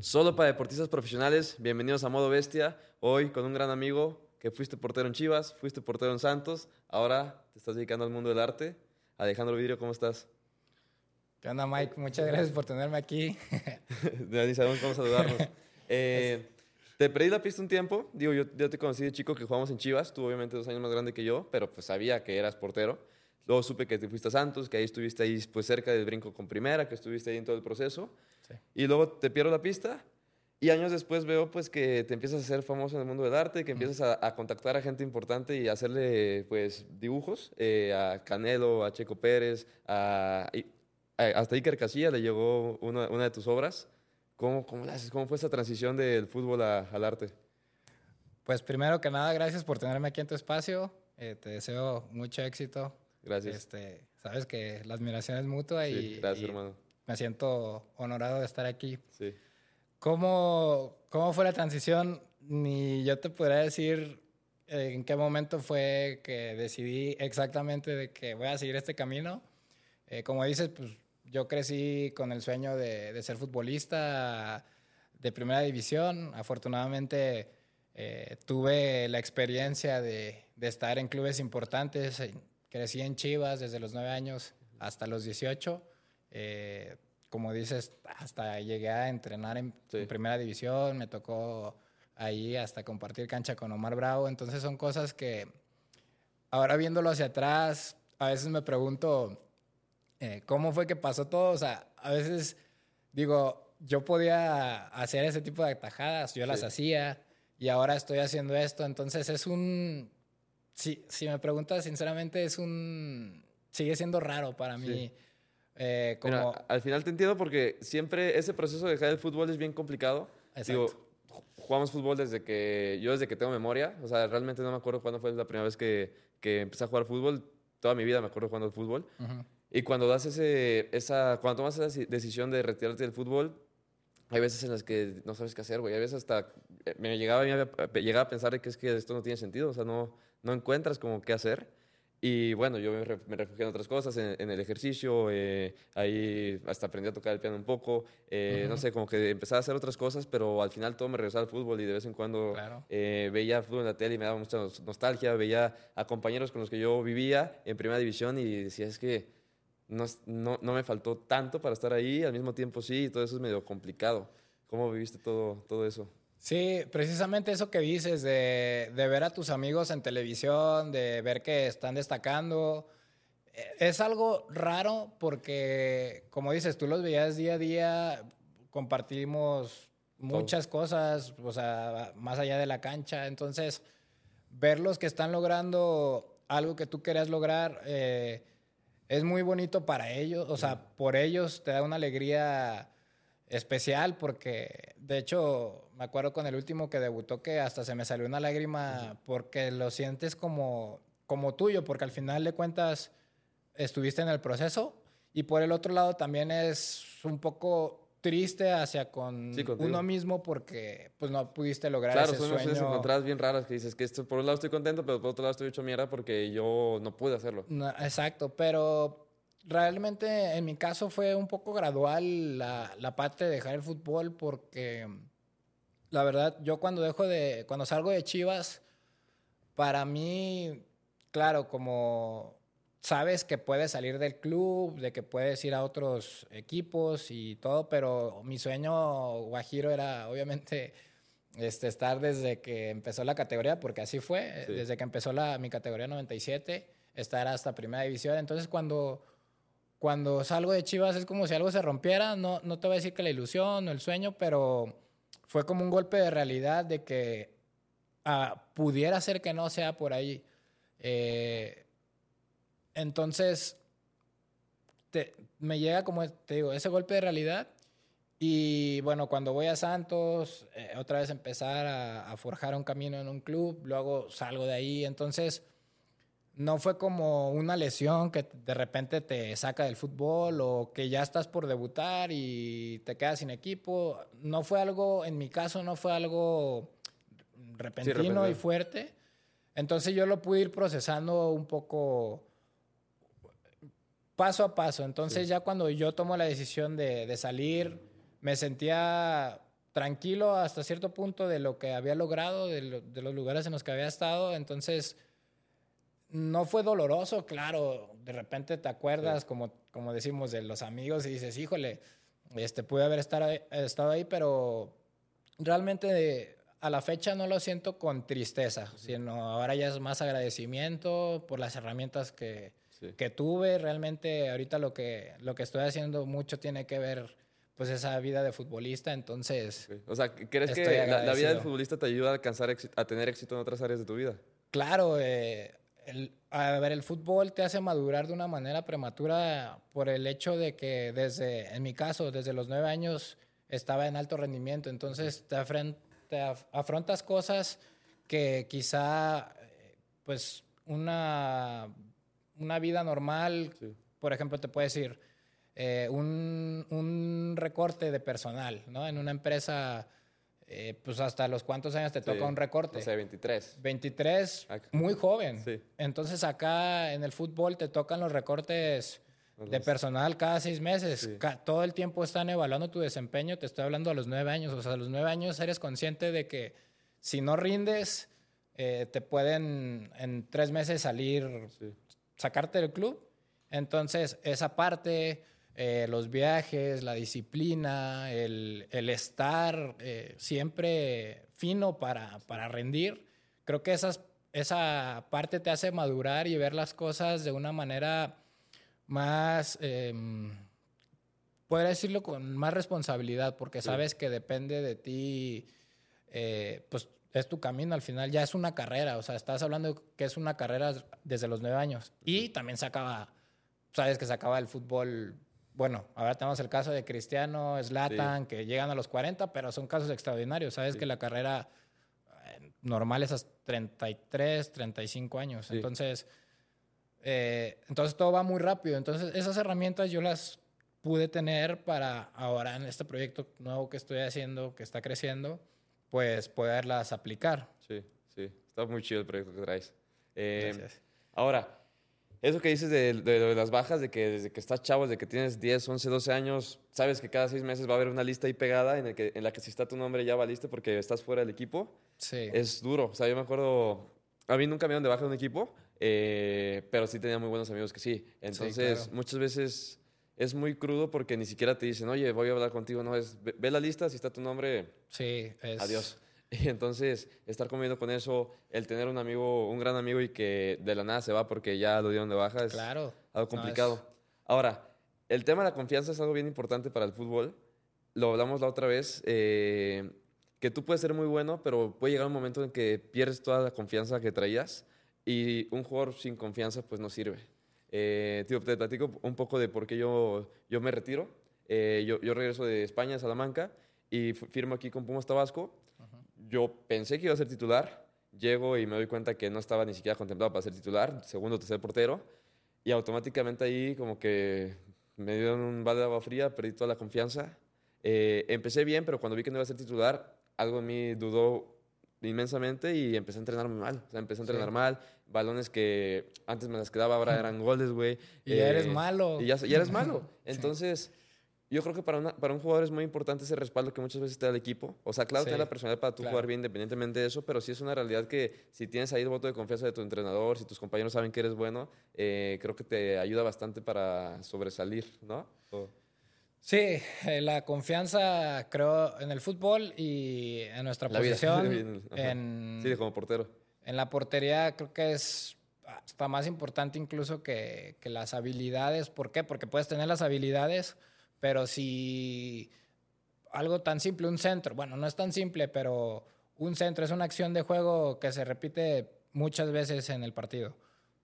Solo para deportistas profesionales, bienvenidos a Modo Bestia. Hoy con un gran amigo que fuiste portero en Chivas, fuiste portero en Santos, ahora te estás dedicando al mundo del arte. Alejandro Vidrio, ¿cómo estás? ¿Qué onda, Mike? Muchas gracias por tenerme aquí. Ni sabemos cómo saludarnos. Eh, te perdí la pista un tiempo. Digo, yo, yo te conocí de chico que jugamos en Chivas. Tú, obviamente, dos años más grande que yo, pero pues sabía que eras portero. Luego supe que te fuiste a Santos, que ahí estuviste ahí pues cerca del brinco con primera, que estuviste ahí en todo el proceso. Y luego te pierdo la pista y años después veo pues que te empiezas a hacer famoso en el mundo del arte, que empiezas a, contactar a gente importante y a hacerle pues dibujos eh, a Canelo, a Checo Pérez, a, hasta Iker Casilla le llegó una, una de tus obras. ¿Cómo, cómo, ¿Cómo fue esa transición del fútbol al arte? Pues primero que nada, gracias por tenerme aquí en tu espacio. Eh, te deseo mucho éxito. Gracias. Este, sabes que la admiración es mutua y, gracias, hermano. Me siento honorado de estar aquí. Sí. ¿Cómo, ¿Cómo fue la transición? Ni yo te podría decir eh, en qué momento fue que decidí exactamente de que voy a seguir este camino. Eh, como dices, pues yo crecí con el sueño de, de ser futbolista de primera división. Afortunadamente eh, tuve la experiencia de, de, estar en clubes importantes. Crecí en Chivas desde los nueve años hasta los 18 como dices, hasta llegué a entrenar en, primera división, me tocó ahí hasta compartir cancha con Omar Bravo, entonces son cosas que ahora viéndolo hacia atrás, a veces me pregunto, eh, ¿cómo fue que pasó todo? O sea, a veces digo, yo podía hacer ese tipo de atajadas, yo las hacía y ahora estoy haciendo esto, entonces es un, si, si me preguntas sinceramente, es un, sigue siendo raro para mí. Eh, como... al final te entiendo porque siempre ese proceso de dejar el fútbol es bien complicado. Digo, jugamos fútbol desde que yo desde que tengo memoria, o sea, realmente no me acuerdo cuándo fue la primera vez que, que empecé a jugar fútbol. Toda mi vida me acuerdo jugando al fútbol. Y cuando das ese, esa, cuando tomas esa decisión de retirarte del fútbol, hay veces en las que no sabes qué hacer, güey. Hay veces hasta eh, me llegaba, me llegaba a pensar que es que esto no tiene sentido, o sea, no, no encuentras como qué hacer. Y bueno, yo me, refugié en otras cosas, en, el ejercicio, eh, ahí hasta aprendí a tocar el piano un poco, eh, no sé, como que empecé a hacer otras cosas, pero al final todo me regresaba al fútbol y de vez en cuando eh, veía fútbol en la tele y me daba mucha nostalgia, veía a compañeros con los que yo vivía en primera división y decía, es que no, no, no me faltó tanto para estar ahí, al mismo tiempo sí, y todo eso es medio complicado. ¿Cómo viviste todo, todo eso? Sí, precisamente eso que dices, de, ver a tus amigos en televisión, de ver que están destacando, eh, es algo raro porque, como dices, tú los veías día a día, compartimos muchas cosas, o sea, más allá de la cancha, entonces, verlos que están logrando algo que tú querías lograr, eh, es muy bonito para ellos, o sea, por ellos te da una alegría especial porque, de hecho, me acuerdo con el último que debutó que hasta se me salió una lágrima porque lo sientes como, como tuyo, porque al final de cuentas estuviste en el proceso. Y por el otro lado también es un poco triste hacia con uno mismo porque pues no pudiste lograr claro, ese sueño. Claro, son encontradas bien raras que dices que esto, por un lado estoy contento, pero por otro lado estoy hecho mierda porque yo no pude hacerlo. exacto, pero realmente en mi caso fue un poco gradual la, la parte de dejar el fútbol porque la verdad yo cuando dejo de, cuando salgo de Chivas, para mí, claro, como sabes que puedes salir del club, de que puedes ir a otros equipos y todo, pero mi sueño guajiro era obviamente este, estar desde que empezó la categoría, porque así fue, desde que empezó la, mi categoría 97, estar hasta primera división. Entonces cuando cuando salgo de Chivas es como si algo se rompiera, no, no te voy a decir que la ilusión o el sueño, pero fue como un golpe de realidad de que ah, pudiera ser que no sea por ahí. Eh, entonces, me llega como, te digo, ese golpe de realidad. Y bueno, cuando voy a Santos, eh, otra vez empezar a, a, forjar un camino en un club, luego salgo de ahí. Entonces, no fue como una lesión que de repente te saca del fútbol o que ya estás por debutar y te quedas sin equipo. No fue algo, en mi caso, no fue algo repentino y fuerte. Entonces yo lo pude ir procesando un poco paso a paso. Entonces ya cuando yo tomo la decisión de, de salir, me sentía tranquilo hasta cierto punto de lo que había logrado, de, los lugares en los que había estado. Entonces, no fue doloroso, claro. De repente te acuerdas, como, como decimos, de los amigos y dices, híjole, este, pude haber estado ahí, pero realmente a la fecha no lo siento con tristeza, sino ahora ya es más agradecimiento por las herramientas que, que tuve. Realmente ahorita lo que, lo que estoy haciendo mucho tiene que ver pues esa vida de futbolista, entonces... O sea, ¿crees que la, vida del futbolista te ayuda a alcanzar a tener éxito en otras áreas de tu vida? Claro, eh, a ver, el fútbol te hace madurar de una manera prematura por el hecho de que desde, en mi caso, desde los nueve años estaba en alto rendimiento, entonces te, afrontas cosas que quizá, pues, una, una vida normal, por ejemplo, te puede decir, eh, un, un, recorte de personal, ¿no? En una empresa eh, pues hasta los cuántos años te toca un recorte. O sea, 23. 23, muy joven. Entonces acá en el fútbol te tocan los recortes de personal cada seis meses. todo el tiempo están evaluando tu desempeño. Te estoy hablando a los nueve años. O sea, a los nueve años eres consciente de que si no rindes, eh, te pueden en tres meses salir, sacarte del club. Entonces, esa parte eh, los viajes, la disciplina, el, estar eh, siempre fino para, rendir. Creo que esas, esa parte te hace madurar y ver las cosas de una manera más, eh, podría decirlo con más responsabilidad, porque sabes que depende de ti, eh, pues es tu camino. Al final, ya es una carrera, o sea, estás hablando que es una carrera desde los nueve años. Y también se acaba, sabes que se acaba el fútbol bueno, ahora tenemos el caso de Cristiano, Zlatan, que llegan a los 40, pero son casos extraordinarios. Sabes que la carrera eh, normal es hasta 33, 35 años. Entonces, eh, entonces todo va muy rápido. Entonces, esas herramientas yo las pude tener para ahora en este proyecto nuevo que estoy haciendo, que está creciendo, pues poderlas aplicar. Sí, sí. Está muy chido el proyecto que traes. Eh, Gracias. Ahora, eso que dices de, de, las bajas, de que desde que estás chavo, desde que tienes 10, 11, 12 años, sabes que cada seis meses va a haber una lista ahí pegada en, el que, en la que si está tu nombre ya valiste porque estás fuera del equipo. Sí. Es duro. O sea, yo me acuerdo, a mí nunca me dieron de baja de un equipo, eh, pero sí tenía muy buenos amigos que sí. Entonces, muchas veces es muy crudo porque ni siquiera te dicen, oye, voy a hablar contigo. No, es, ve, la lista, si está tu nombre, sí, es... adiós. Y entonces, estar comiendo con eso, el tener un amigo, un gran amigo y que de la nada se va porque ya lo dieron de baja, es claro. algo complicado. Ahora, el tema de la confianza es algo bien importante para el fútbol. Lo hablamos la otra vez, eh, que tú puedes ser muy bueno, pero puede llegar un momento en que pierdes toda la confianza que traías y un jugador sin confianza pues no sirve. Eh, tío, te platico un poco de por qué yo, yo me retiro. Eh, yo, yo regreso de España a Salamanca y firmo aquí con Pumas Tabasco yo pensé que iba a ser titular, llego y me doy cuenta que no estaba ni siquiera contemplado para ser titular, segundo o tercer portero, y automáticamente ahí como que me dieron un balde de agua fría, perdí toda la confianza. Eh, empecé bien, pero cuando vi que no iba a ser titular, algo en mí dudó inmensamente y empecé a entrenar muy mal. O sea, empecé a entrenar mal, balones que antes me las quedaba, ahora eran goles, güey. Y ya eres eh, malo. Y ya, ya eres malo. Entonces yo creo que para, para un jugador es muy importante ese respaldo que muchas veces te da el equipo. O sea, claro, sí, la personalidad para tú jugar bien independientemente de eso, pero sí es una realidad que si tienes ahí el voto de confianza de tu entrenador, si tus compañeros saben que eres bueno, eh, creo que te ayuda bastante para sobresalir, ¿no? Sí, eh, la confianza creo en el fútbol y en nuestra posición. en, sí, como portero. En la portería creo que es hasta más importante incluso que, que las habilidades. ¿Por qué? Porque puedes tener las habilidades pero si algo tan simple, un centro, bueno, no es tan simple, pero un centro es una acción de juego que se repite muchas veces en el partido.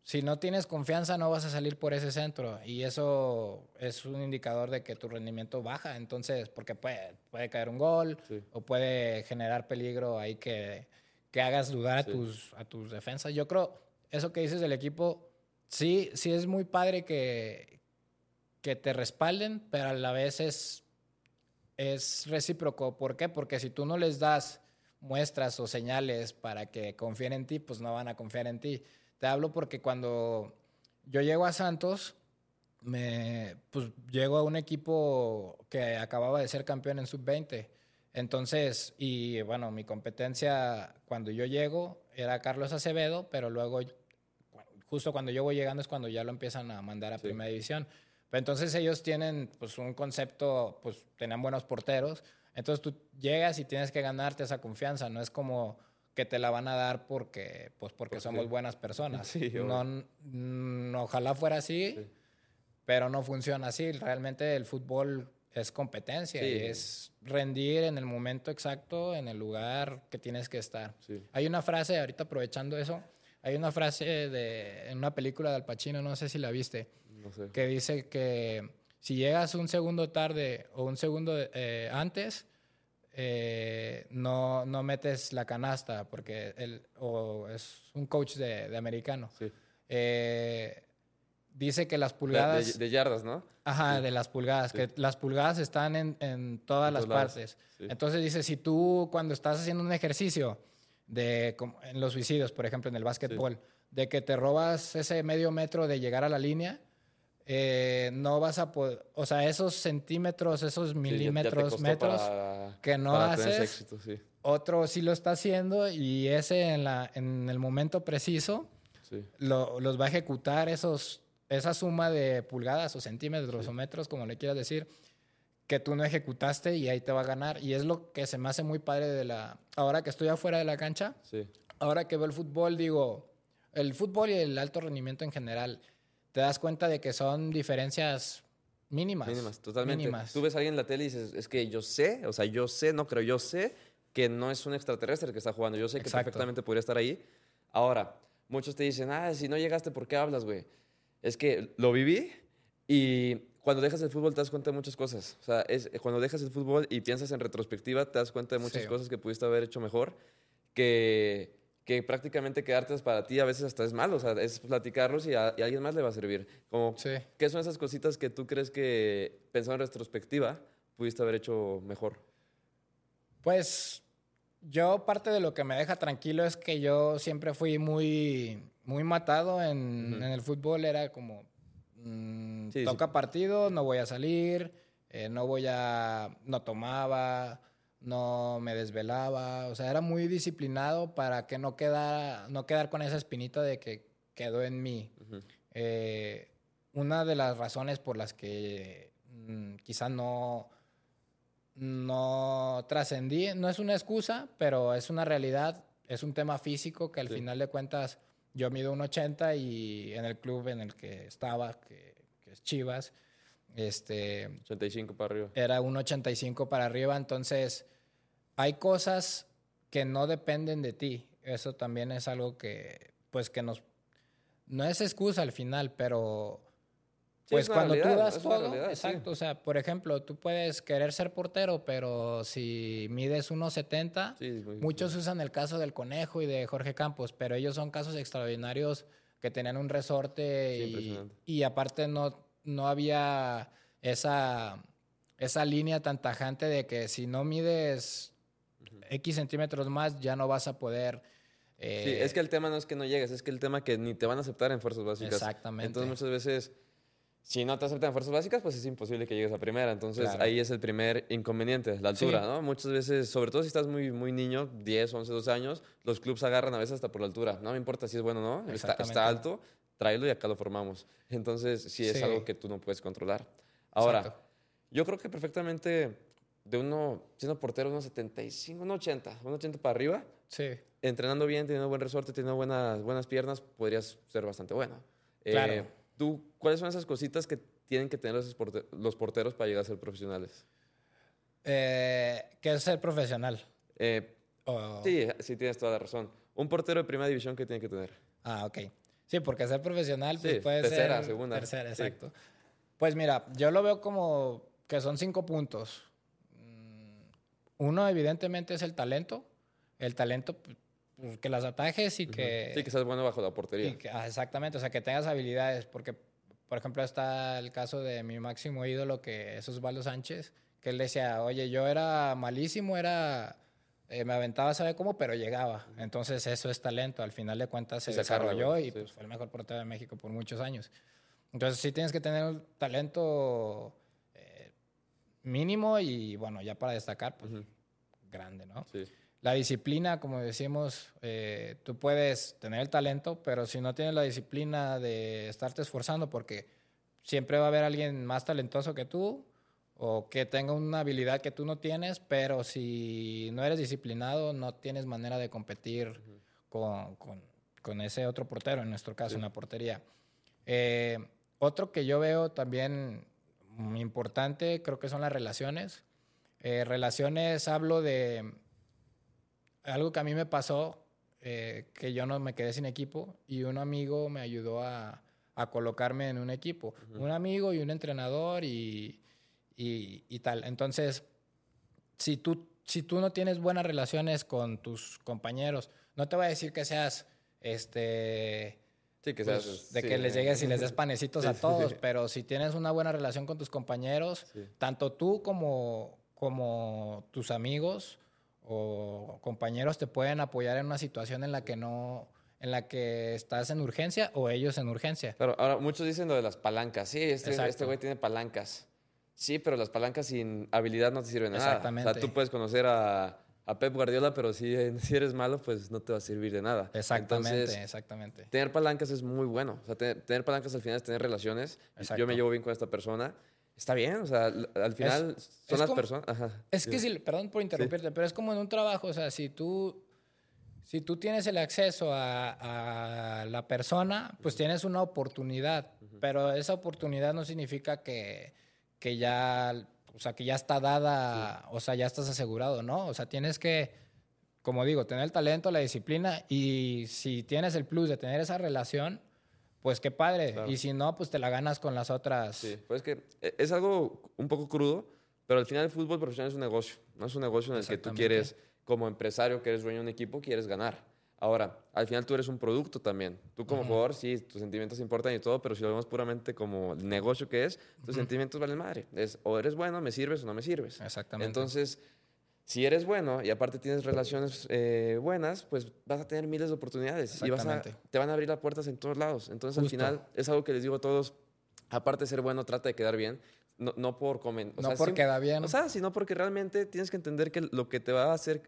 Si no tienes confianza, no vas a salir por ese centro y eso es un indicador de que tu rendimiento baja. Entonces, porque puede, puede caer un gol o puede generar peligro ahí que, que hagas dudar a, tus, a tus defensas. Yo creo, eso que dices del equipo, sí, sí es muy padre que, que te respalden, pero a la vez es, es recíproco. ¿Por qué? Porque si tú no les das muestras o señales para que confíen en ti, pues no van a confiar en ti. Te hablo porque cuando yo llego a Santos, me, pues llego a un equipo que acababa de ser campeón en sub-20. Entonces, y bueno, mi competencia cuando yo llego era Carlos Acevedo, pero luego, justo cuando yo voy llegando es cuando ya lo empiezan a mandar a primera división. Pero entonces ellos tienen pues un concepto, pues tenían buenos porteros. Entonces tú llegas y tienes que ganarte esa confianza. No es como que te la van a dar porque, pues porque somos buenas personas. no, ojalá fuera así, pero no funciona así. Realmente el fútbol es competencia y es rendir en el momento exacto, en el lugar que tienes que estar. Hay una frase, ahorita aprovechando eso, hay una frase de, en una película de Al Pacino, no sé si la viste, que dice que si llegas un segundo tarde o un segundo eh, antes, eh, no, no metes la canasta, porque él, o es un coach de, de americano. Eh, dice que las pulgadas... De, yardas, ¿no? Ajá, de las pulgadas, que las pulgadas están en, en todas las partes. Entonces dice, si tú cuando estás haciendo un ejercicio, de, en los suicidios, por ejemplo, en el básquetbol, de que te robas ese medio metro de llegar a la línea, eh, no vas a poder, o sea, esos centímetros, esos milímetros, metros que no haces, otro sí lo está haciendo y ese en, la, en el momento preciso los va a ejecutar esos esa suma de pulgadas o centímetros o metros, como le quieras decir, que tú no ejecutaste y ahí te va a ganar. Y es lo que se me hace muy padre de la... Ahora que estoy afuera de la cancha, ahora que veo el fútbol, digo, el fútbol y el alto rendimiento en general, te das cuenta de que son diferencias mínimas. Mínimas, totalmente. Tú ves a alguien en la tele y dices, es que yo sé, o sea, yo sé, no creo, yo sé que no es un extraterrestre que está jugando. Yo sé que perfectamente podría estar ahí. Ahora, muchos te dicen, ah, si no llegaste, ¿por qué hablas, güey? es que lo viví y cuando dejas el fútbol te das cuenta de muchas cosas. O sea, es, cuando dejas el fútbol y piensas en retrospectiva, te das cuenta de muchas cosas que pudiste haber hecho mejor, que, que prácticamente quedarte para ti a veces hasta es malo. O sea, es platicarlos y a, alguien más le va a servir. Como, ¿Qué son esas cositas que tú crees que, pensando en retrospectiva, pudiste haber hecho mejor? Pues yo parte de lo que me deja tranquilo es que yo siempre fui muy muy matado en, el fútbol. Era como, mm, toca partido, no voy a salir, eh, no voy a, no tomaba, no me desvelaba. O sea, era muy disciplinado para que no quedara, no quedar con esa espinita de que quedó en mí. Eh, una de las razones por las que mm, quizás no no trascendí, no es una excusa, pero es una realidad, es un tema físico que al final de cuentas yo mido un 80 y en el club en el que estaba, que, es Chivas, este... 85 para arriba. Era un 85 para arriba, entonces hay cosas que no dependen de ti. Eso también es algo que, pues que nos... No es excusa al final, pero pues cuando tú das todo, exacto, o sea, por ejemplo, tú puedes querer ser portero, pero si mides 1.70, muchos usan el caso del Conejo y de Jorge Campos, pero ellos son casos extraordinarios que tenían un resorte y, y, aparte no, no había esa, esa línea tan tajante de que si no mides X centímetros más ya no vas a poder... sí, es eh, que el tema no es que no llegues, es que el tema que ni te van a aceptar en fuerzas básicas. Exactamente. Entonces muchas veces si no te aceptan en fuerzas básicas, pues es imposible que llegues a primera. Entonces ahí es el primer inconveniente, la altura, ¿no? Muchas veces, sobre todo si estás muy, muy niño, 10, 11, 12 años, los clubes agarran a veces hasta por la altura. No me importa si es bueno o no, está, está, alto, tráelo y acá lo formamos. Entonces sí es algo que tú no puedes controlar. Ahora, yo creo que perfectamente de uno, siendo portero, unos 75, unos 80, unos 80 para arriba, sí. entrenando bien, teniendo buen resorte, teniendo buenas, buenas piernas, podrías ser bastante bueno. Claro. Eh, ¿cuáles son esas cositas que tienen que tener los porteros para llegar a ser profesionales? Eh, ¿Qué es ser profesional? Eh, sí, sí, tienes toda la razón. Un portero de primera división que tiene que tener. Ah, ok. Sí, porque ser profesional pues, puede tercera, ser... segunda. Tercera, exacto. Pues mira, yo lo veo como que son cinco puntos. Mm, uno, evidentemente, es el talento. El talento pues, pues, que las atajes y que... Sí, que seas bueno bajo la portería. Ah, exactamente, o sea, que tengas habilidades, porque, por ejemplo, está el caso de mi máximo ídolo, que es Osvaldo Sánchez, que él decía, oye, yo era malísimo, era... Eh, me aventaba, sabe cómo, pero llegaba. Entonces, eso es talento. Al final de cuentas, se, desarrolló y pues, fue el mejor portero de México por muchos años. Entonces, sí tienes que tener un talento eh, mínimo y, bueno, ya para destacar, pues grande, ¿no? Sí. La disciplina, como decimos, eh, tú puedes tener el talento, pero si no tienes la disciplina de estarte esforzando, porque siempre va a haber alguien más talentoso que tú o que tenga una habilidad que tú no tienes, pero si no eres disciplinado, no tienes manera de competir con, con, ese otro portero, en nuestro caso, en la portería. Eh, otro que yo veo también importante, creo que son las relaciones. Eh, relaciones, hablo de algo que a mí me pasó, eh, que yo no me quedé sin equipo y un amigo me ayudó a, a colocarme en un equipo. Un amigo y un entrenador y, y, tal. Entonces, si tú, si tú no tienes buenas relaciones con tus compañeros, no te voy a decir que seas este... Sí, que pues, seas, de que les llegues y les des panecitos a todos, pero si tienes una buena relación con tus compañeros, tanto tú como, como tus amigos, o compañeros te pueden apoyar en una situación en la que no en la que estás en urgencia o ellos en urgencia. Claro, ahora muchos dicen lo de las palancas. Sí, este, este güey tiene palancas. Sí, pero las palancas sin habilidad no te sirven de nada. Exactamente. O sea, tú puedes conocer a, a, Pep Guardiola, pero si, si eres malo, pues no te va a servir de nada. Exactamente, exactamente. Tener palancas es muy bueno. O sea, tener, palancas al final es tener relaciones. Yo me llevo bien con esta persona Está bien, o sea, al final son las personas. Es que sí, perdón por interrumpirte, pero es como en un trabajo, o sea, si tú, si tú tienes el acceso a, la persona, pues tienes una oportunidad, pero esa oportunidad no significa que, que ya, o sea, que ya está dada, o sea, ya estás asegurado, ¿no? O sea, tienes que, como digo, tener el talento, la disciplina y si tienes el plus de tener esa relación, pues qué padre. Y si no, pues te la ganas con las otras. Sí, pues que e, es algo un poco crudo, pero al final el fútbol profesional es un negocio. No es un negocio en el que tú quieres, como empresario que eres dueño de un equipo, quieres ganar. Ahora, al final tú eres un producto también. Tú como jugador, sí, tus sentimientos importan y todo, pero si lo vemos puramente como negocio que es, tus sentimientos valen madre. Es o eres bueno, me sirves o no me sirves. Exactamente. Entonces, si eres bueno y aparte tienes relaciones eh, buenas, pues vas a tener miles de oportunidades y vas a, te van a abrir las puertas en todos lados. Entonces, al final, es algo que les digo a todos, aparte de ser bueno, trata de quedar bien. No, no por comentar. No por quedar bien. O sea, sino porque realmente tienes que entender que lo que te va a hacer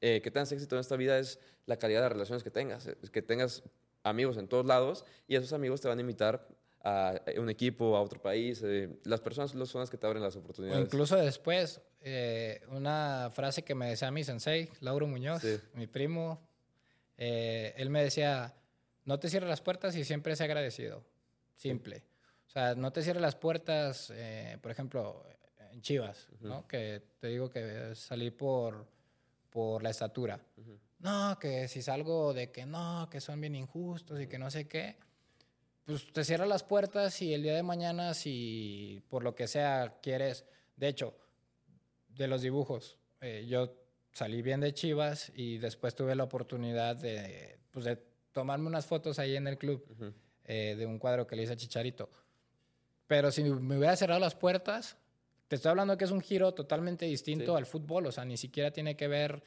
eh, que tengas éxito en esta vida es la calidad de relaciones que tengas. Que tengas amigos en todos lados y esos amigos te van a invitar a un equipo, a otro país. Eh, las personas son las que te abren las oportunidades. O incluso después, eh, una frase que me decía mi sensei, Lauro Muñoz, mi primo, eh, él me decía, no te cierres las puertas y siempre sé agradecido. Simple. O sea, no te cierres las puertas, por ejemplo, en Chivas, ¿no? Que te digo que salí por, por la estatura. No, que si salgo de que no, que son bien injustos y que no sé qué pues te cierra las puertas y el día de mañana, si por lo que sea quieres, de hecho, de los dibujos, eh, yo salí bien de Chivas y después tuve la oportunidad de, pues de tomarme unas fotos ahí en el club eh, de un cuadro que le hice a Chicharito. Pero si me hubiera cerrado las puertas, te estoy hablando que es un giro totalmente distinto al fútbol, o sea, ni siquiera tiene que ver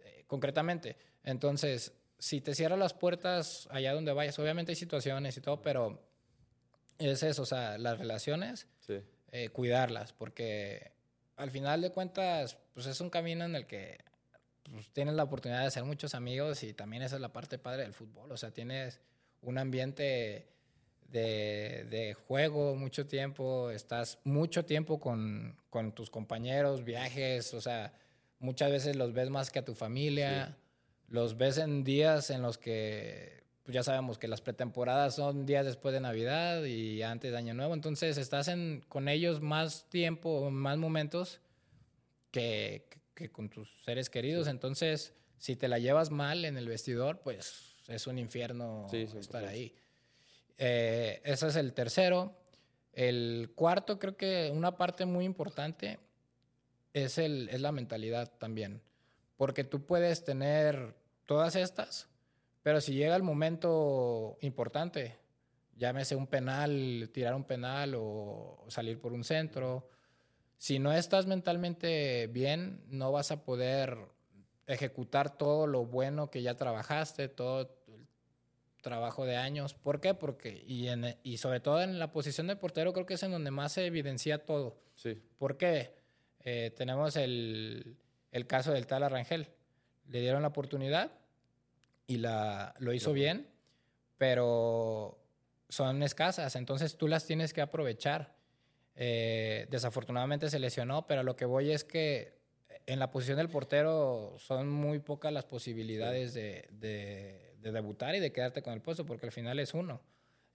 eh, concretamente. Entonces, si te cierran las puertas allá donde vayas, obviamente hay situaciones y todo, pero es eso, o sea, las relaciones, eh, cuidarlas, porque al final de cuentas, pues es un camino en el que pues, tienes la oportunidad de hacer muchos amigos y también esa es la parte padre del fútbol, o sea, tienes un ambiente de, de juego mucho tiempo, estás mucho tiempo con, con, tus compañeros, viajes, o sea, muchas veces los ves más que a tu familia los ves en días en los que pues ya sabemos que las pretemporadas son días después de Navidad y antes de Año Nuevo, entonces estás en, con ellos más tiempo, más momentos que, que, con tus seres queridos, entonces si te la llevas mal en el vestidor, pues es un infierno estar ahí. Eh, ese es el tercero. El cuarto, creo que una parte muy importante es, el, es la mentalidad también. Porque tú puedes tener todas estas, pero si llega el momento importante, llámese un penal, tirar un penal o, salir por un centro, si no estás mentalmente bien, no vas a poder ejecutar todo lo bueno que ya trabajaste, todo trabajo de años. ¿Por qué? Porque, y, y sobre todo en la posición de portero, creo que es en donde más se evidencia todo. Sí. ¿Por qué? Eh, tenemos el, el caso del tal Arrangel. Le dieron la oportunidad y la, lo hizo bien, pero son escasas, entonces tú las tienes que aprovechar. Eh, desafortunadamente se lesionó, pero lo que voy es que en la posición del portero son muy pocas las posibilidades de, de, debutar y de quedarte con el puesto, porque al final es uno.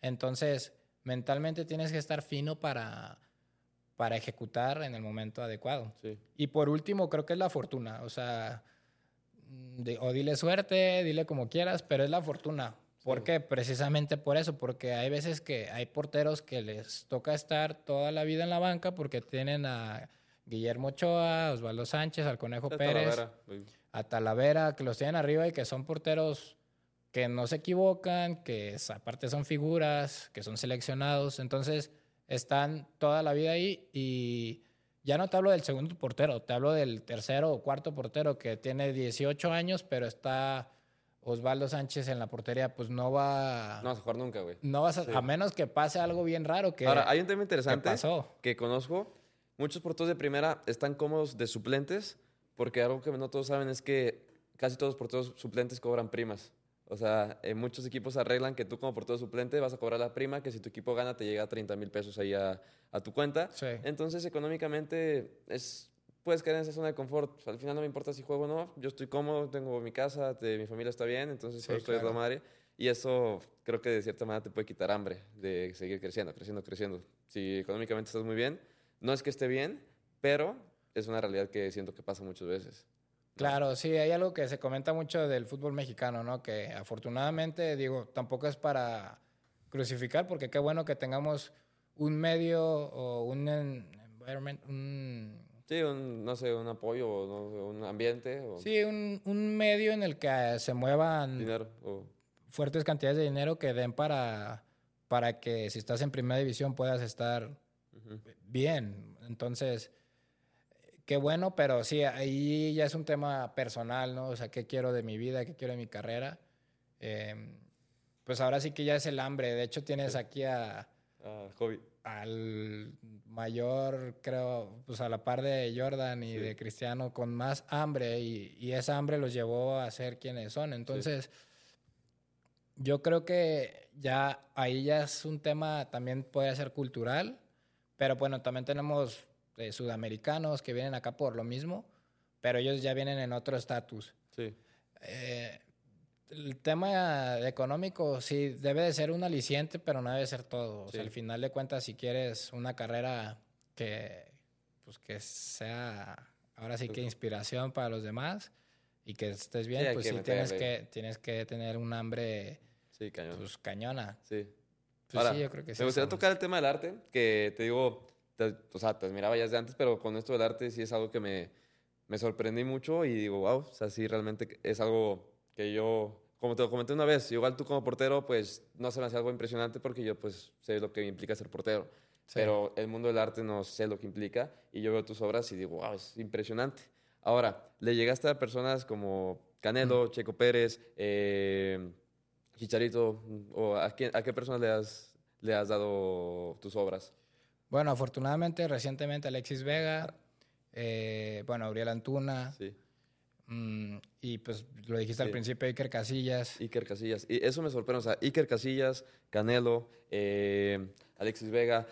Entonces, mentalmente tienes que estar fino para, para ejecutar en el momento adecuado. Y por último, creo que es la fortuna. O sea, o dile suerte, dile como quieras, pero es la fortuna. ¿Por qué? Precisamente por eso, porque hay veces que hay porteros que les toca estar toda la vida en la banca porque tienen a Guillermo Ochoa, Osvaldo Sánchez, al Conejo Pérez, a Talavera, que los tienen arriba y que son porteros que no se equivocan, que aparte son figuras, que son seleccionados, entonces están toda la vida ahí y ya no te hablo del segundo portero, te hablo del tercero o cuarto portero que tiene 18 años, pero está Osvaldo Sánchez en la portería, pues no va. No vas a jugar nunca, güey. No vas a, a menos que pase algo bien raro. Que, Ahora, hay un tema interesante que conozco. Muchos porteros de primera están cómodos de suplentes, porque algo que no todos saben es que casi todos los porteros suplentes cobran primas. O sea, en muchos equipos arreglan que tú como portero suplente vas a cobrar la prima, que si tu equipo gana te llega a 30 mil pesos ahí a, a tu cuenta. Sí. Entonces, económicamente es puedes caer en esa zona de confort. al final no me importa si juego o no. Yo estoy cómodo, tengo mi casa, mi familia está bien, entonces estoy de la madre. Y eso creo que de cierta manera te puede quitar hambre de seguir creciendo, creciendo, creciendo. Si económicamente estás muy bien, no es que esté bien, pero es una realidad que siento que pasa muchas veces. Claro, sí, hay algo que se comenta mucho del fútbol mexicano, ¿no? Que afortunadamente, digo, tampoco es para crucificar, porque qué bueno que tengamos un medio o un environment, un Sí, un, no sé, un apoyo o un ambiente. O... Sí, un, un, medio en el que se muevan dinero, fuertes cantidades de dinero que den para, para que si estás en primera división puedas estar bien. Entonces, qué bueno, pero sí, ahí ya es un tema personal, ¿no? O sea, ¿qué quiero de mi vida? ¿Qué quiero de mi carrera? Em, pues ahora sí que ya es el hambre. De hecho, tienes aquí a... Ah, hobby al mayor, creo, pues a la par de Jordan y de Cristiano, con más hambre y, esa hambre los llevó a ser quienes son. Entonces, yo creo que ya ahí ya es un tema, también puede ser cultural, pero bueno, también tenemos eh, sudamericanos que vienen acá por lo mismo, pero ellos ya vienen en otro estatus. Sí. Eh, el tema económico sí debe de ser un aliciente, pero no debe ser todo. O sea, al final de cuentas, si quieres una carrera que, pues, que sea ahora sí que inspiración para los demás y que estés bien, pues sí tienes que, tienes que tener un hambre sí, cañón. Pues, cañona. Sí. Pues sí, yo creo que sí. Me gustaría tocar el tema del arte, que te digo, o sea, te admiraba ya desde antes, pero con esto del arte sí es algo que me, me sorprendí mucho y digo, wow, o sea, sí realmente es algo que yo, como te lo comenté una vez, igual tú como portero, pues no se me hace algo impresionante porque yo pues sé lo que implica ser portero. Pero el mundo del arte no sé lo que implica y yo veo tus obras y digo, wow, es impresionante. Ahora, le llegaste a personas como Canelo, Checo Pérez, eh, Chicharito, o a, quién, a qué personas le has, le has dado tus obras? Bueno, afortunadamente, recientemente Alexis Vega, eh, bueno, Auriel Antuna. Sí. Mm, y pues lo dijiste al principio, Iker Casillas. Iker Casillas. Y eso me sorprende. O sea, Iker Casillas, Canelo, eh, Alexis Vega.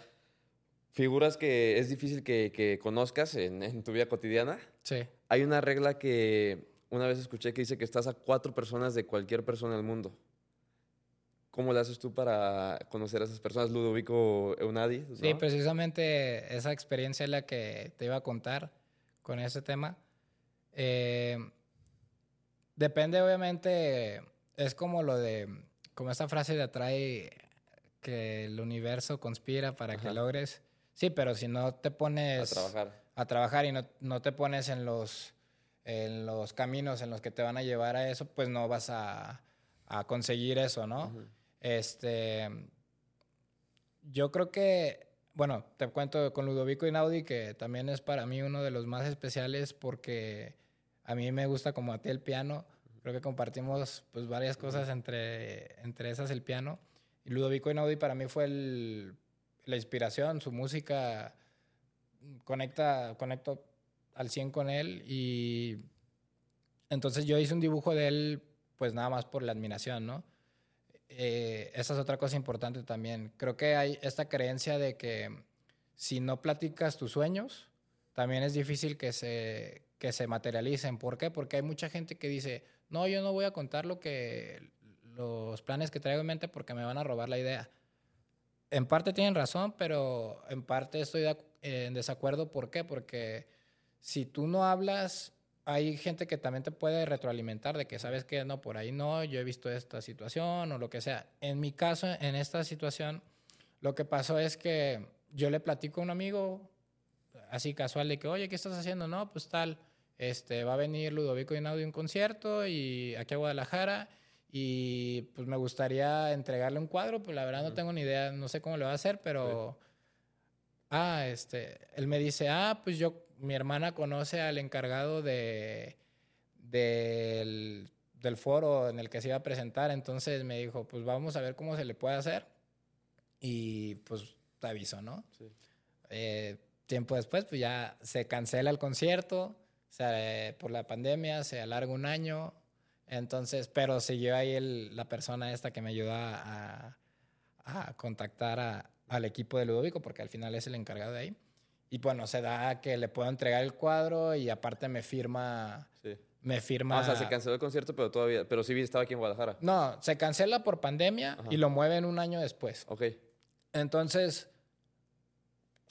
Figuras que es difícil que, conozcas en, tu vida cotidiana. Sí. Hay una regla que una vez escuché que dice que estás a cuatro personas de cualquier persona del mundo. ¿Cómo le haces tú para conocer a esas personas, Ludovico Eunadi? Sí, precisamente esa experiencia es la que te iba a contar con ese tema. Eh, depende, obviamente, es como lo de, como esta frase de atrae que el universo conspira para que logres. Sí, pero si no te pones a trabajar, a trabajar y no, no, te pones en los, en los caminos en los que te van a llevar a eso, pues no vas a, a conseguir eso, ¿no? Este, yo creo que, bueno, te cuento con Ludovico Inaudi, que también es para mí uno de los más especiales porque a mí me gusta como a ti el piano. Creo que compartimos pues varias cosas entre, entre esas el piano. Y Ludovico Inaudi para mí fue el, la inspiración, su música conecta, conecto al 100 con él y entonces yo hice un dibujo de él pues nada más por la admiración, ¿no? Eh, esa es otra cosa importante también. Creo que hay esta creencia de que si no platicas tus sueños, también es difícil que se, que se materialicen. ¿Por qué? Porque hay mucha gente que dice, no, yo no voy a contar lo que, los planes que traigo en mente porque me van a robar la idea. En parte tienen razón, pero en parte estoy en desacuerdo. ¿Por qué? Porque si tú no hablas hay gente que también te puede retroalimentar de que sabes que no, por ahí no, yo he visto esta situación o lo que sea. En mi caso, en esta situación, lo que pasó es que yo le platico a un amigo así casual de que, oye, ¿qué estás haciendo? No, pues tal, este, va a venir Ludovico y a un concierto y aquí a Guadalajara y pues me gustaría entregarle un cuadro, pues la verdad no tengo ni idea, no sé cómo lo va a hacer, pero... Ah, este, él me dice, ah, pues yo mi hermana conoce al encargado de, del, foro en el que se iba a presentar, entonces me dijo, pues vamos a ver cómo se le puede hacer y pues te aviso, ¿no? Sí. Eh, tiempo después, pues ya se cancela el concierto, por la pandemia, se alarga un año, entonces, pero siguió ahí la persona esta que me ayudó a, a contactar al equipo de Ludovico, porque al final es el encargado de ahí. Y bueno, se da que le puedo entregar el cuadro y aparte me firma. Sí. Me firma. Ah, o sea, se canceló el concierto, pero todavía. Pero sí estaba aquí en Guadalajara. No, se cancela por pandemia y lo mueven un año después. Ok. Entonces,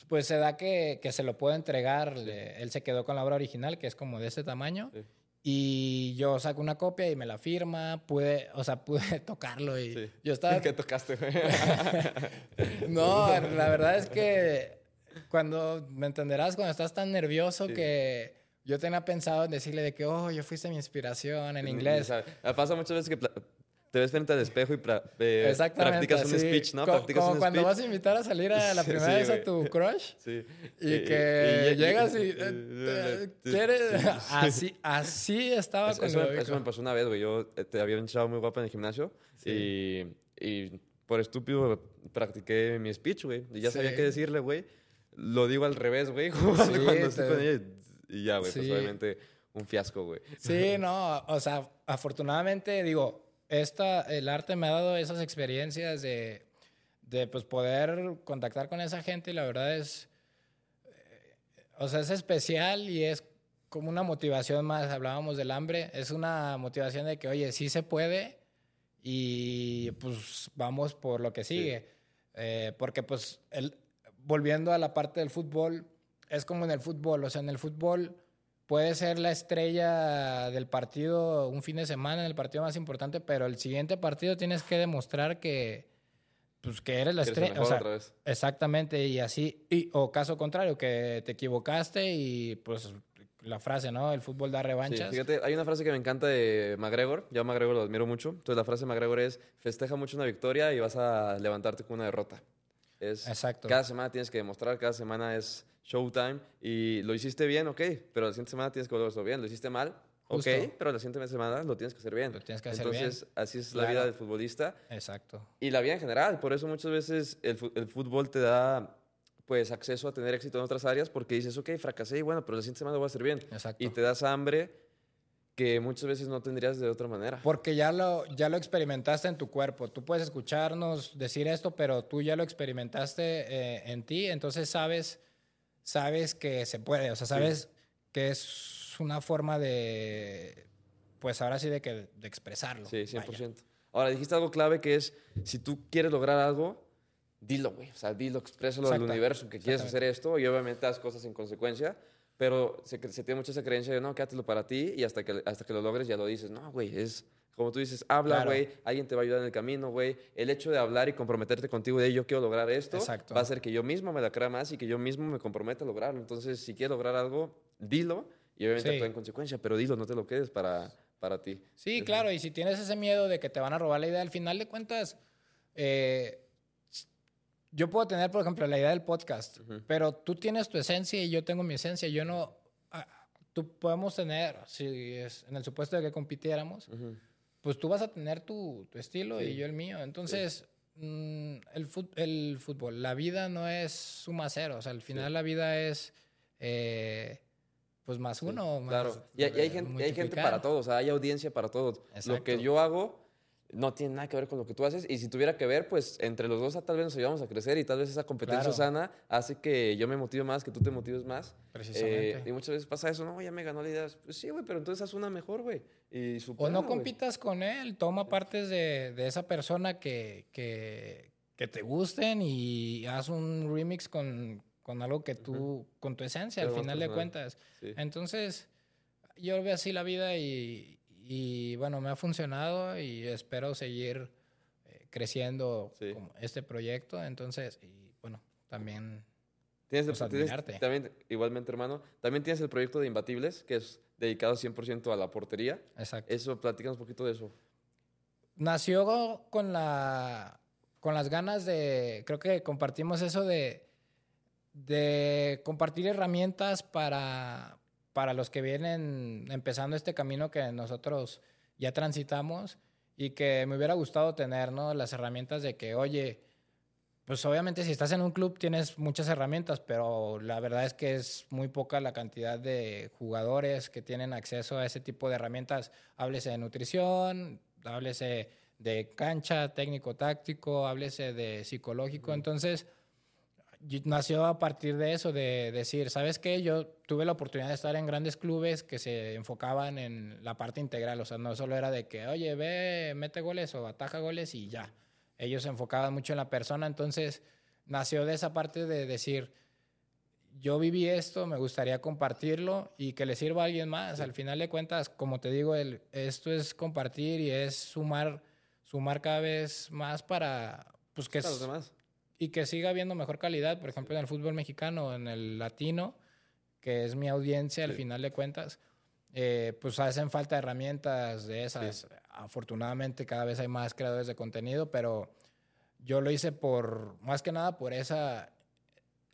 pues se da que, que se lo puedo entregar. él se quedó con la obra original, que es como de este tamaño. Sí. Y yo saco una copia y me la firma, pude, o sea, pude tocarlo y sí. yo estaba... ¿Qué tocaste? no, la verdad es que cuando, me entenderás, cuando estás tan nervioso que yo tenía pensado en decirle de que, oh, yo fuiste mi inspiración en inglés. pasa muchas veces que te ves frente al espejo y eh, practicas un speech, ¿no? como cuando vas a invitar a salir a la primera vez a tu crush sí. y que llegas y, eh, quieres así así estaba con eso, eso me pasó una vez güey. Yo eh, te había un chavo muy guapo en el gimnasio y, y por estúpido practiqué mi speech güey. Y ya sabía qué decirle güey lo digo al revés, güey. cuando estoy con ella. Y ya, güey, pues obviamente un fiasco, güey. Sí, no, o sea, afortunadamente, digo, esta, el arte me ha dado esas experiencias de, de pues, poder contactar con esa gente y la verdad es, eh, o sea, es especial y es como una motivación más, hablábamos del hambre, es una motivación de que, oye, sí se puede y pues vamos por lo que sigue. Eh, porque pues el, volviendo a la parte del fútbol, es como en el fútbol, o sea, en el fútbol puede ser la estrella del partido un fin de semana, en el partido más importante, pero el siguiente partido tienes que demostrar que, pues, que eres la estrella. O sea, exactamente, y así, y, o caso contrario, que te equivocaste y pues la frase, ¿no? El fútbol da revanchas. fíjate, hay una frase que me encanta de McGregor. Yo a McGregor lo admiro mucho. Entonces la frase de McGregor es, festeja mucho una victoria y vas a levantarte con una derrota. Es, Exacto. Cada semana tienes que demostrar, cada semana es showtime y lo hiciste bien, ok, pero la siguiente semana tienes que volverlo bien. Lo hiciste mal, ok, pero la siguiente semana lo tienes que hacer bien. Lo tienes que hacer Entonces, así es la vida del futbolista. Exacto. Y la vida en general. Por eso muchas veces el, el fútbol te da pues acceso a tener éxito en otras áreas porque dices, ok, fracasé y bueno, pero la siguiente semana lo voy a hacer bien. Exacto. Y te das hambre que muchas veces no tendrías de otra manera. Porque ya lo, ya lo experimentaste en tu cuerpo. Tú puedes escucharnos decir esto, pero tú ya lo experimentaste eh, en ti, entonces sabes, sabes que se puede, o sea, sabes que es una forma de, pues ahora sí, de, que, de expresarlo. Sí, 100%. Ahora, dijiste algo clave que es, si tú quieres lograr algo, dilo, güey. O sea, dilo, exprésalo al universo que quieres hacer esto y obviamente haz cosas en consecuencia pero se, se, tiene mucha esa creencia de, no, quédatelo para ti y hasta que, hasta que lo logres ya lo dices. No, güey, es como tú dices, habla, güey, alguien te va a ayudar en el camino, güey. El hecho de hablar y comprometerte contigo de yo quiero lograr esto, va a hacer que yo mismo me la crea más y que yo mismo me comprometa a lograrlo. Entonces, si quieres lograr algo, dilo y obviamente actúa en consecuencia, pero dilo, no te lo quedes para, para ti. Sí, claro, y si tienes ese miedo de que te van a robar la idea, al final de cuentas, eh, yo puedo tener, por ejemplo, la idea del podcast, pero tú tienes tu esencia y yo tengo mi esencia. Yo no. Ah, tú podemos tener, si es en el supuesto de que compitiéramos, pues tú vas a tener tu, tu estilo y yo el mío. Entonces, mm, el, el, fútbol, la vida no es suma cero. O sea, al final la vida es. Eh, pues más uno. Más, claro, y, hay, gente, hay gente para todos, o sea, hay audiencia para todos. Lo que yo hago no tiene nada que ver con lo que tú haces. Y si tuviera que ver, pues entre los dos tal vez nos ayudamos a crecer y tal vez esa competencia sana hace que yo me motive más, que tú te motives más. Precisamente. Eh, y muchas veces pasa eso, no, ya me ganó la idea. Pues sí, güey, pero entonces haz una mejor, güey. Y o no compitas con él, toma partes de, de esa persona que, que, que, te gusten y haz un remix con, con algo que tú, con tu esencia, al final de cuentas. Entonces, yo veo así la vida y, y bueno, me ha funcionado y espero seguir eh, creciendo con este proyecto. Entonces, y bueno, también... Tienes, pues, también, igualmente, hermano, también tienes el proyecto de Imbatibles, que es dedicado 100% a la portería. Exacto. Eso, platícanos un poquito de eso. Nació con la con las ganas de, creo que compartimos eso de, de compartir herramientas para, para los que vienen empezando este camino que nosotros ya transitamos y que me hubiera gustado tener, ¿no? Las herramientas de que, oye, pues obviamente si estás en un club tienes muchas herramientas, pero la verdad es que es muy poca la cantidad de jugadores que tienen acceso a ese tipo de herramientas. Háblese de nutrición, háblese de cancha, técnico táctico, háblese de psicológico. Entonces, nació a partir de eso, de decir, ¿sabes qué? Yo tuve la oportunidad de estar en grandes clubes que se enfocaban en la parte integral, o sea, no solo era de que, oye, ve, mete goles o ataja goles y ya. Ellos se enfocaban mucho en la persona, entonces nació de esa parte de decir, yo viví esto, me gustaría compartirlo y que le sirva a alguien más. Al final de cuentas, como te digo, el, esto es compartir y es sumar, sumar cada vez más para pues que, los demás y que siga habiendo mejor calidad, por ejemplo, en el fútbol mexicano, en el latino, que es mi audiencia al final de cuentas, eh, pues hacen falta herramientas de esas. Afortunadamente cada vez hay más creadores de contenido, pero yo lo hice por, más que nada por esa,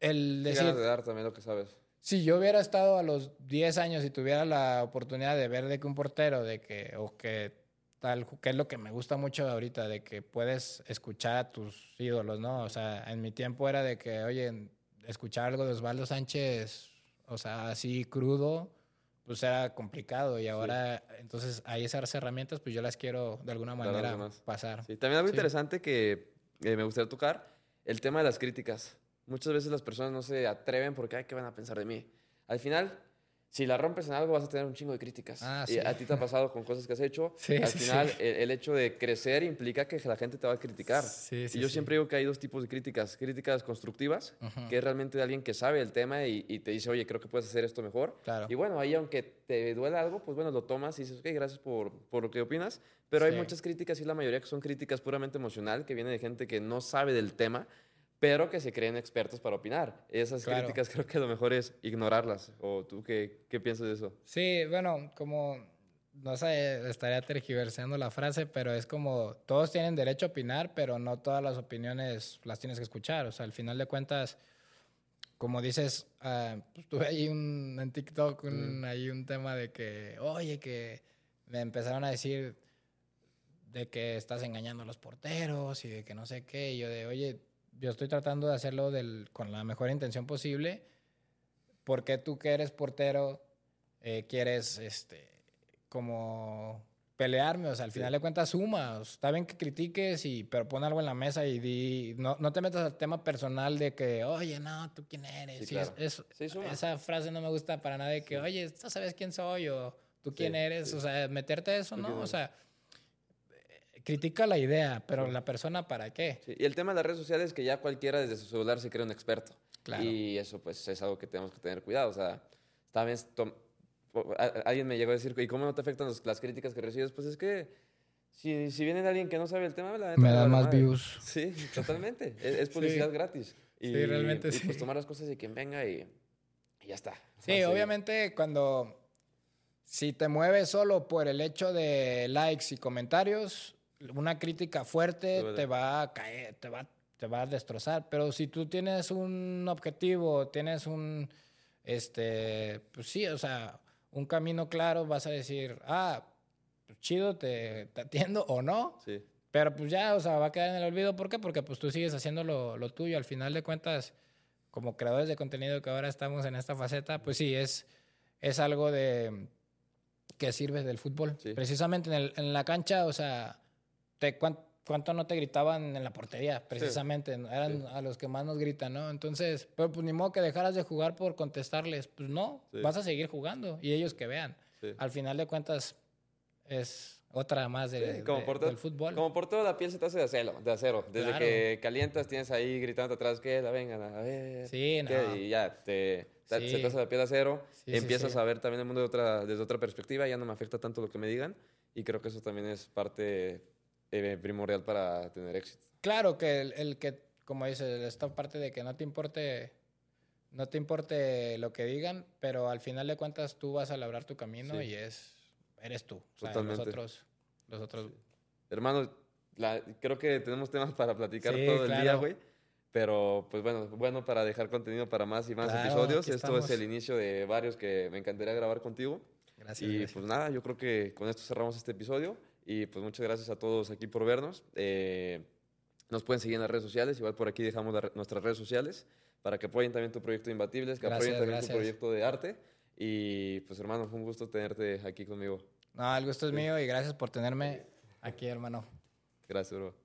el decir... de dar también lo que sabes. Si yo hubiera estado a los 10 años y tuviera la oportunidad de ver de que un portero, de que, o que tal, que es lo que me gusta mucho ahorita, de que puedes escuchar a tus ídolos, ¿no? O sea, en mi tiempo era de que, oye, escuchar algo de Osvaldo Sánchez, o sea, así crudo, pues era complicado y ahora, entonces, hay esas herramientas, pues yo las quiero de alguna manera pasar. Sí, también algo interesante que eh, me gustaría tocar, el tema de las críticas. Muchas veces las personas no se atreven porque, ay, ¿qué van a pensar de mí? Al final, si la rompes en algo vas a tener un chingo de críticas. Ah, y a ti te ha pasado con cosas que has hecho. Sí, Al final, el, hecho de crecer implica que la gente te va a criticar. y yo siempre digo que hay dos tipos de críticas. Críticas constructivas, que es realmente de alguien que sabe el tema y, te dice, oye, creo que puedes hacer esto mejor. Claro. Y bueno, ahí aunque te duele algo, pues bueno, lo tomas y dices, ok, gracias por, por lo que opinas. Pero hay muchas críticas y la mayoría que son críticas puramente emocional, que vienen de gente que no sabe del tema pero que se creen expertos para opinar. Esas críticas creo que lo mejor es ignorarlas. ¿O tú qué, qué piensas de eso? Sí, bueno, como, no sé, estaría tergiversando la frase, pero es como, todos tienen derecho a opinar, pero no todas las opiniones las tienes que escuchar. O sea, al final de cuentas, como dices, uh, pues tuve ahí un, en TikTok un, ahí un tema de que, oye, que me empezaron a decir de que estás engañando a los porteros y de que no sé qué. Y yo de, oye, yo estoy tratando de hacerlo del, con la mejor intención posible. porque tú que eres portero eh, quieres este, como pelearme? O sea, al final de cuentas suma. está bien que critiques, y, pero pon algo en la mesa y di, no, no te metas al tema personal de que, oye, no, ¿tú quién eres? esa frase no me gusta para nada de que, oye, ¿tú sabes quién soy? O ¿tú quién eres? O sea, meterte eso, ¿no? O sea critica la idea, pero la persona para qué. y el tema de las redes sociales es que ya cualquiera desde su celular se cree un experto. Claro. Y eso pues es algo que tenemos que tener cuidado. O sea, también alguien me llegó a decir, ¿y cómo no te afectan las críticas que recibes? Pues es que si, si viene alguien que no sabe el tema, la me da más views. Sí, totalmente. es, publicidad gratis. Y, sí, realmente y, pues tomar las cosas de quien venga y, ya está. Sí, obviamente cuando... Si te mueves solo por el hecho de likes y comentarios, una crítica fuerte te va a caer, te va, te va a destrozar. Pero si tú tienes un objetivo, tienes un, este, pues sí, o sea, un camino claro, vas a decir, ah, pues chido, te, te atiendo o no. Sí. Pero pues ya, o sea, va a quedar en el olvido. ¿Por qué? Porque pues tú sigues haciendo lo, lo tuyo. Al final de cuentas, como creadores de contenido que ahora estamos en esta faceta, pues sí, es es algo de que sirve del fútbol. Precisamente en, el, en, la cancha, o sea, te, ¿cuánto, no te gritaban en la portería? Precisamente, eran a los que más nos gritan, ¿no? Entonces, pero pues ni modo que dejaras de jugar por contestarles. Pues no, vas a seguir jugando y ellos que vean. Al final de cuentas, es otra más de, del fútbol. Como por todo la piel se te hace de acero. De acero. Desde que calientas tienes ahí gritando atrás que la vengan a ver. Sí, no. Y ya, te, se te hace la piel de acero. empiezas a ver también el mundo de otra, desde otra perspectiva. Ya no me afecta tanto lo que me digan. Y creo que eso también es parte eh, primordial para tener éxito. Claro que el, que, como dices, esta parte de que no te importe no te importe lo que digan, pero al final de cuentas tú vas a labrar tu camino y es eres tú. O sea, nosotros, nosotros. Hermano, creo que tenemos temas para platicar todo el día, güey. Pero, pues bueno, bueno para dejar contenido para más y más episodios. Esto es el inicio de varios que me encantaría grabar contigo. Gracias. Y pues nada, yo creo que con esto cerramos este episodio. Y pues muchas gracias a todos aquí por vernos. Eh, nos pueden seguir en las redes sociales. Igual por aquí dejamos nuestras redes sociales para que apoyen también tu proyecto de Imbatibles, que apoyen también tu proyecto de arte. Y pues hermano, fue un gusto tenerte aquí conmigo. No, el gusto es mío y gracias por tenerme aquí, hermano. Gracias, bro.